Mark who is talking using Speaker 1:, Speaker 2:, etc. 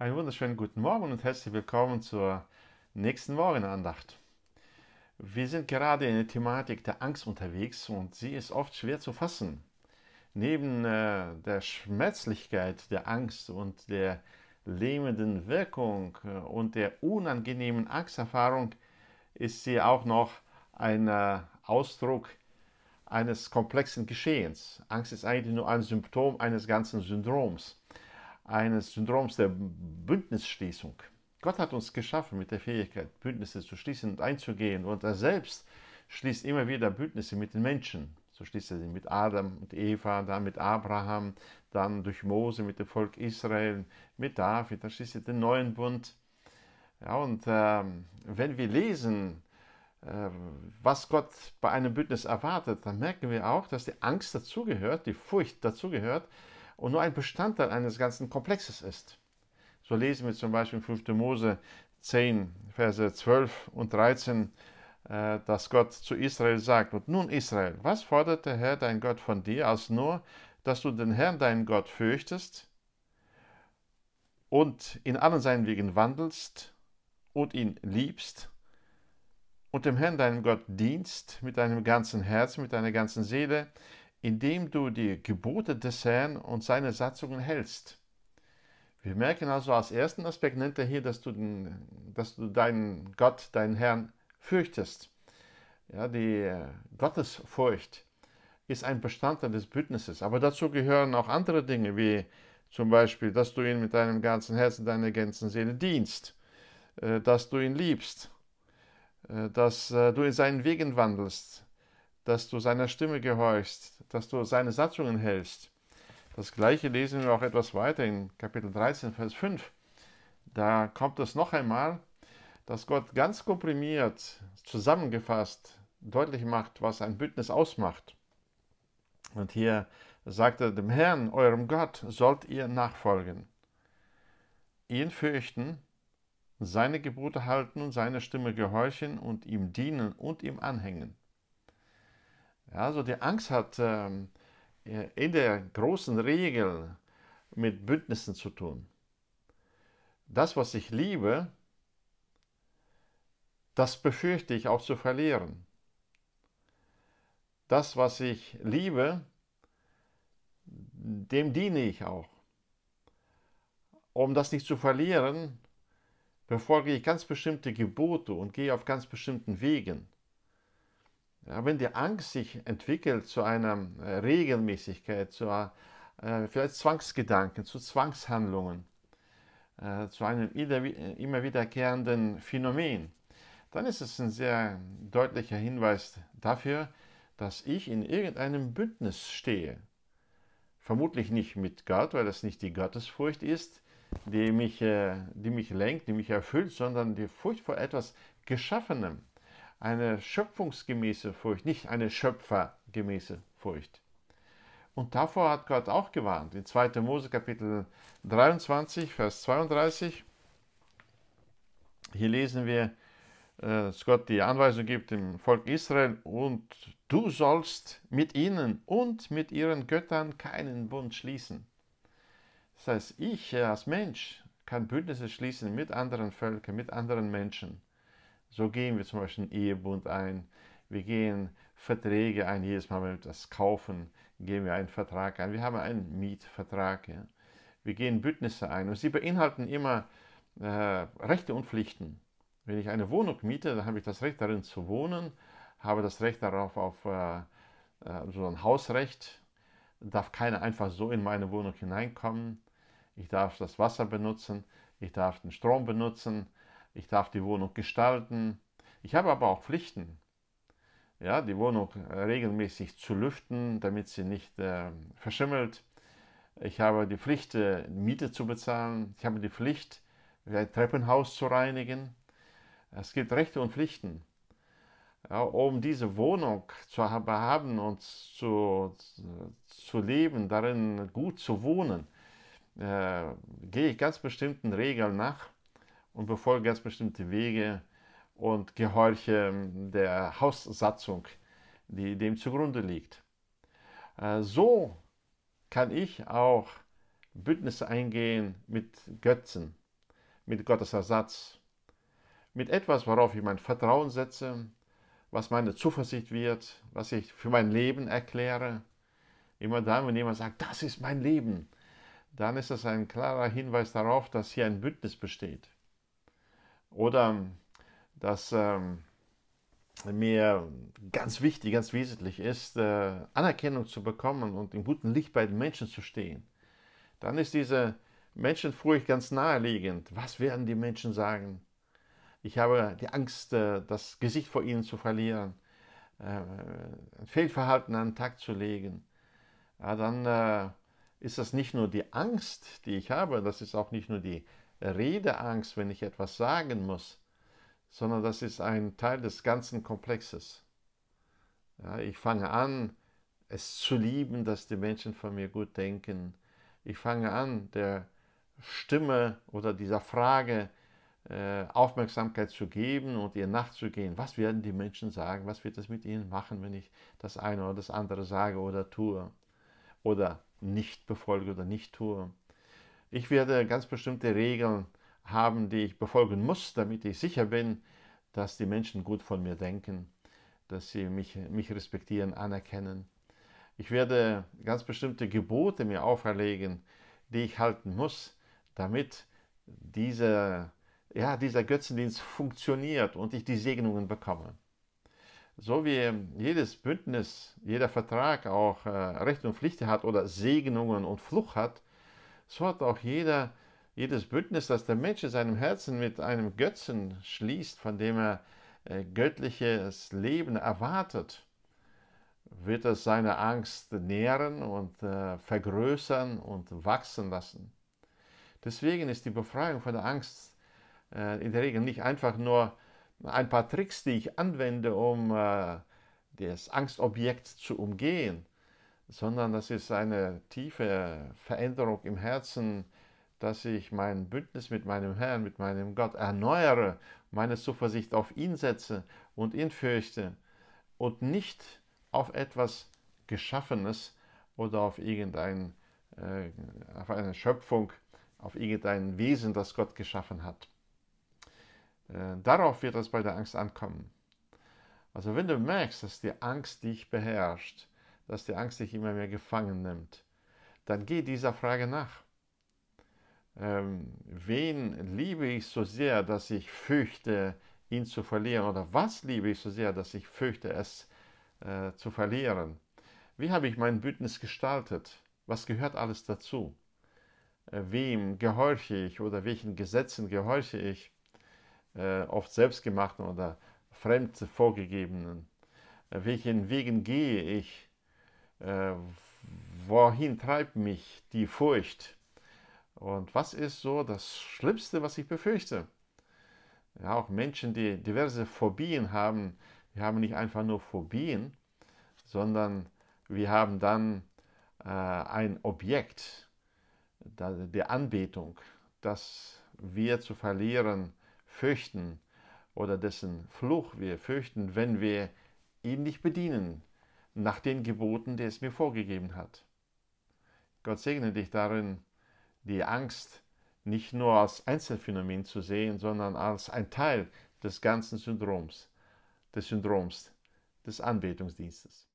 Speaker 1: Einen wunderschönen guten Morgen und herzlich willkommen zur nächsten Morgenandacht. Wir sind gerade in der Thematik der Angst unterwegs und sie ist oft schwer zu fassen. Neben äh, der Schmerzlichkeit der Angst und der lähmenden Wirkung äh, und der unangenehmen Angsterfahrung ist sie auch noch ein äh, Ausdruck eines komplexen Geschehens. Angst ist eigentlich nur ein Symptom eines ganzen Syndroms eines Syndroms der Bündnisschließung. Gott hat uns geschaffen mit der Fähigkeit, Bündnisse zu schließen und einzugehen. Und er selbst schließt immer wieder Bündnisse mit den Menschen. So schließt er sie mit Adam und Eva, dann mit Abraham, dann durch Mose mit dem Volk Israel, mit David, dann schließt er den neuen Bund. Ja, und äh, wenn wir lesen, äh, was Gott bei einem Bündnis erwartet, dann merken wir auch, dass die Angst dazugehört, die Furcht dazugehört, und nur ein Bestandteil eines ganzen Komplexes ist. So lesen wir zum Beispiel in 5. Mose 10, Verse 12 und 13, äh, dass Gott zu Israel sagt, und nun Israel, was fordert der Herr dein Gott von dir, als nur, dass du den Herrn deinen Gott fürchtest und in allen seinen Wegen wandelst und ihn liebst und dem Herrn deinem Gott dienst mit deinem ganzen Herzen, mit deiner ganzen Seele, indem du die Gebote des Herrn und seine Satzungen hältst. Wir merken also als ersten Aspekt nennt er hier, dass du, den, dass du deinen Gott, deinen Herrn fürchtest. Ja, die äh, Gottesfurcht ist ein Bestandteil des Bündnisses, aber dazu gehören auch andere Dinge, wie zum Beispiel, dass du ihn mit deinem ganzen Herzen, deiner ganzen Seele dienst, äh, dass du ihn liebst, äh, dass du in seinen Wegen wandelst, dass du seiner Stimme gehorchst, dass du seine Satzungen hältst. Das gleiche lesen wir auch etwas weiter in Kapitel 13, Vers 5. Da kommt es noch einmal, dass Gott ganz komprimiert, zusammengefasst, deutlich macht, was ein Bündnis ausmacht. Und hier sagt er, dem Herrn, eurem Gott, sollt ihr nachfolgen, ihn fürchten, seine Gebote halten und seine Stimme gehorchen und ihm dienen und ihm anhängen. Also die Angst hat ähm, in der großen Regel mit Bündnissen zu tun. Das, was ich liebe, das befürchte ich auch zu verlieren. Das, was ich liebe, dem diene ich auch. Um das nicht zu verlieren, befolge ich ganz bestimmte Gebote und gehe auf ganz bestimmten Wegen. Ja, wenn die Angst sich entwickelt zu einer äh, Regelmäßigkeit, zu äh, vielleicht Zwangsgedanken, zu Zwangshandlungen, äh, zu einem immer wiederkehrenden Phänomen, dann ist es ein sehr deutlicher Hinweis dafür, dass ich in irgendeinem Bündnis stehe. Vermutlich nicht mit Gott, weil das nicht die Gottesfurcht ist, die mich, äh, die mich lenkt, die mich erfüllt, sondern die Furcht vor etwas Geschaffenem, eine schöpfungsgemäße Furcht, nicht eine schöpfergemäße Furcht. Und davor hat Gott auch gewarnt. In 2. Mose Kapitel 23, Vers 32. Hier lesen wir, äh, dass Gott die Anweisung gibt dem Volk Israel, und du sollst mit ihnen und mit ihren Göttern keinen Bund schließen. Das heißt, ich als Mensch kann Bündnisse schließen mit anderen Völkern, mit anderen Menschen. So gehen wir zum Beispiel einen Ehebund ein. Wir gehen Verträge ein. Jedes Mal, wenn wir etwas kaufen, gehen wir einen Vertrag ein. Wir haben einen Mietvertrag. Ja. Wir gehen Bündnisse ein. Und sie beinhalten immer äh, Rechte und Pflichten. Wenn ich eine Wohnung miete, dann habe ich das Recht darin zu wohnen, habe das Recht darauf auf äh, äh so ein Hausrecht. Darf keiner einfach so in meine Wohnung hineinkommen. Ich darf das Wasser benutzen, ich darf den Strom benutzen, ich darf die Wohnung gestalten. Ich habe aber auch Pflichten. Ja, die Wohnung regelmäßig zu lüften, damit sie nicht äh, verschimmelt. Ich habe die Pflicht, äh, Miete zu bezahlen. Ich habe die Pflicht, ein Treppenhaus zu reinigen. Es gibt Rechte und Pflichten. Ja, um diese Wohnung zu haben und zu, zu leben, darin gut zu wohnen, äh, gehe ich ganz bestimmten Regeln nach und befolge ganz bestimmte Wege und gehorche ähm, der Haussatzung, die dem zugrunde liegt. Äh, so kann ich auch Bündnisse eingehen mit Götzen, mit Gottes Ersatz, mit etwas, worauf ich mein Vertrauen setze, was meine Zuversicht wird, was ich für mein Leben erkläre. Immer dann, wenn jemand sagt, das ist mein Leben, dann ist das ein klarer Hinweis darauf, dass hier ein Bündnis besteht. Oder dass ähm, mir ganz wichtig, ganz wesentlich ist, äh, Anerkennung zu bekommen und im guten Licht bei den Menschen zu stehen. Dann ist diese Menschenfurcht ganz naheliegend. Was werden die Menschen sagen? Ich habe die Angst, äh, das Gesicht vor ihnen zu verlieren, äh, ein Fehlverhalten an den Tag zu legen. Ja, dann äh, ist das nicht nur die Angst, die ich habe, das ist auch nicht nur die Redeangst, wenn ich etwas sagen muss, sondern das ist ein Teil des ganzen Komplexes. Ja, ich fange an, es zu lieben, dass die Menschen von mir gut denken. Ich fange an, der Stimme oder dieser Frage äh, Aufmerksamkeit zu geben und ihr nachzugehen. Was werden die Menschen sagen? Was wird es mit ihnen machen, wenn ich das eine oder das andere sage oder tue? Oder nicht befolge oder nicht tue? Ich werde ganz bestimmte Regeln haben, die ich befolgen muss, damit ich sicher bin, dass die Menschen gut von mir denken, dass sie mich, mich respektieren, anerkennen. Ich werde ganz bestimmte Gebote mir auferlegen, die ich halten muss, damit diese, ja, dieser Götzendienst funktioniert und ich die Segnungen bekomme. So wie jedes Bündnis, jeder Vertrag auch äh, Recht und Pflicht hat oder Segnungen und Fluch hat, so hat auch jeder jedes Bündnis, das der Mensch in seinem Herzen mit einem Götzen schließt, von dem er äh, göttliches Leben erwartet, wird es seine Angst nähren und äh, vergrößern und wachsen lassen. Deswegen ist die Befreiung von der Angst äh, in der Regel nicht einfach nur ein paar Tricks, die ich anwende, um das Angstobjekt zu umgehen, sondern das ist eine tiefe Veränderung im Herzen, dass ich mein Bündnis mit meinem Herrn, mit meinem Gott erneuere, meine Zuversicht auf ihn setze und ihn fürchte und nicht auf etwas Geschaffenes oder auf irgendein, äh, auf eine Schöpfung, auf irgendein Wesen, das Gott geschaffen hat. Äh, darauf wird es bei der Angst ankommen. Also wenn du merkst, dass die Angst dich beherrscht, dass die Angst dich immer mehr gefangen nimmt, dann geh dieser Frage nach ähm, wen liebe ich so sehr, dass ich fürchte, ihn zu verlieren? Oder was liebe ich so sehr, dass ich fürchte, es äh, zu verlieren? Wie habe ich mein Bündnis gestaltet? Was gehört alles dazu? Äh, wem gehorche ich oder welchen Gesetzen gehorche ich? Äh, oft selbstgemachten oder fremd vorgegebenen. Äh, welchen Wegen gehe ich? Äh, wohin treibt mich die Furcht? Und was ist so das Schlimmste, was ich befürchte? Ja, auch Menschen, die diverse Phobien haben, die haben nicht einfach nur Phobien, sondern wir haben dann äh, ein Objekt der Anbetung, das wir zu verlieren fürchten oder dessen Fluch wir fürchten, wenn wir ihn nicht bedienen nach den Geboten, die es mir vorgegeben hat. Gott segne dich darin, die Angst nicht nur als Einzelfenomen zu sehen, sondern als ein Teil des ganzen Syndroms, des Syndroms des Anbetungsdienstes.